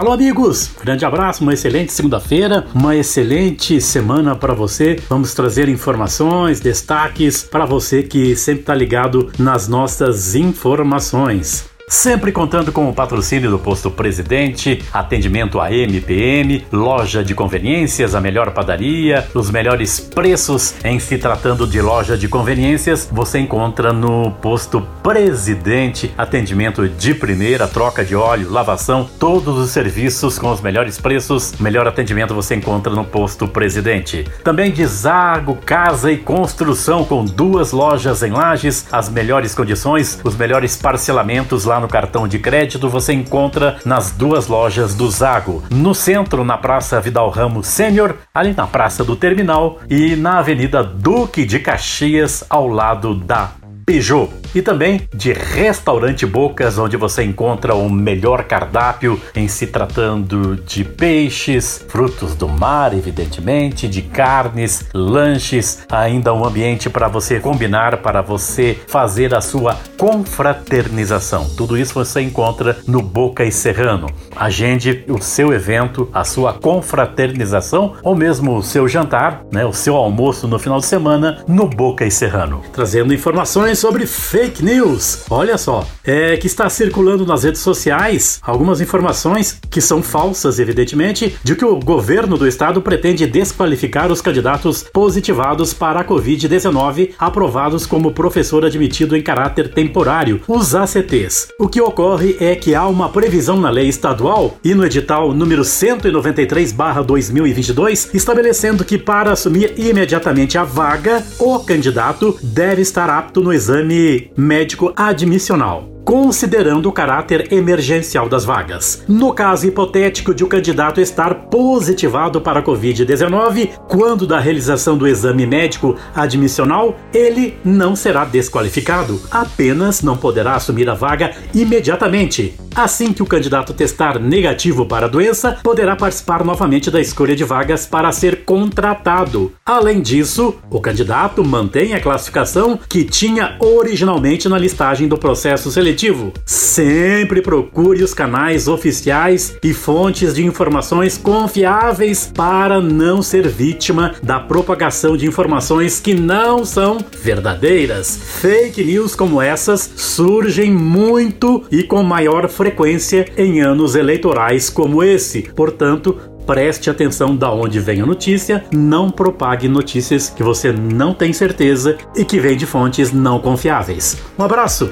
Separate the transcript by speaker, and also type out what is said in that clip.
Speaker 1: Alô, amigos! Grande abraço, uma excelente segunda-feira, uma excelente semana para você. Vamos trazer informações, destaques para você que sempre está ligado nas nossas informações. Sempre contando com o patrocínio do Posto Presidente, atendimento a MPM, loja de conveniências, a melhor padaria, os melhores preços. Em se tratando de loja de conveniências, você encontra no Posto Presidente, atendimento de primeira, troca de óleo, lavação, todos os serviços com os melhores preços, melhor atendimento você encontra no Posto Presidente. Também de Zago Casa e Construção com duas lojas em Lages, as melhores condições, os melhores parcelamentos lá no cartão de crédito você encontra nas duas lojas do Zago, no centro, na Praça Vidal Ramos Sênior, ali na Praça do Terminal e na Avenida Duque de Caxias, ao lado da Peugeot e também de Restaurante Bocas, onde você encontra o melhor cardápio em se tratando de peixes, frutos do mar, evidentemente, de carnes, lanches, ainda um ambiente para você combinar, para você fazer a sua confraternização. Tudo isso você encontra no Boca e Serrano. Agende o seu evento, a sua confraternização ou mesmo o seu jantar, né, o seu almoço no final de semana no Boca e Serrano. Trazendo informações sobre fake news. Olha só, é que está circulando nas redes sociais algumas informações que são falsas, evidentemente, de que o governo do estado pretende desqualificar os candidatos positivados para a Covid-19 aprovados como professor admitido em caráter temporário, os ACTs. O que ocorre é que há uma previsão na lei estadual e no edital número 193/2022 estabelecendo que para assumir imediatamente a vaga, o candidato deve estar apto no exame exame médico admissional considerando o caráter emergencial das vagas. No caso hipotético de o candidato estar positivado para a Covid-19, quando da realização do exame médico admissional, ele não será desqualificado, apenas não poderá assumir a vaga imediatamente. Assim que o candidato testar negativo para a doença, poderá participar novamente da escolha de vagas para ser contratado. Além disso, o candidato mantém a classificação que tinha originalmente na listagem do processo seletivo Sempre procure os canais oficiais e fontes de informações confiáveis para não ser vítima da propagação de informações que não são verdadeiras. Fake news como essas surgem muito e com maior frequência em anos eleitorais como esse. Portanto, preste atenção da onde vem a notícia, não propague notícias que você não tem certeza e que vêm de fontes não confiáveis. Um abraço!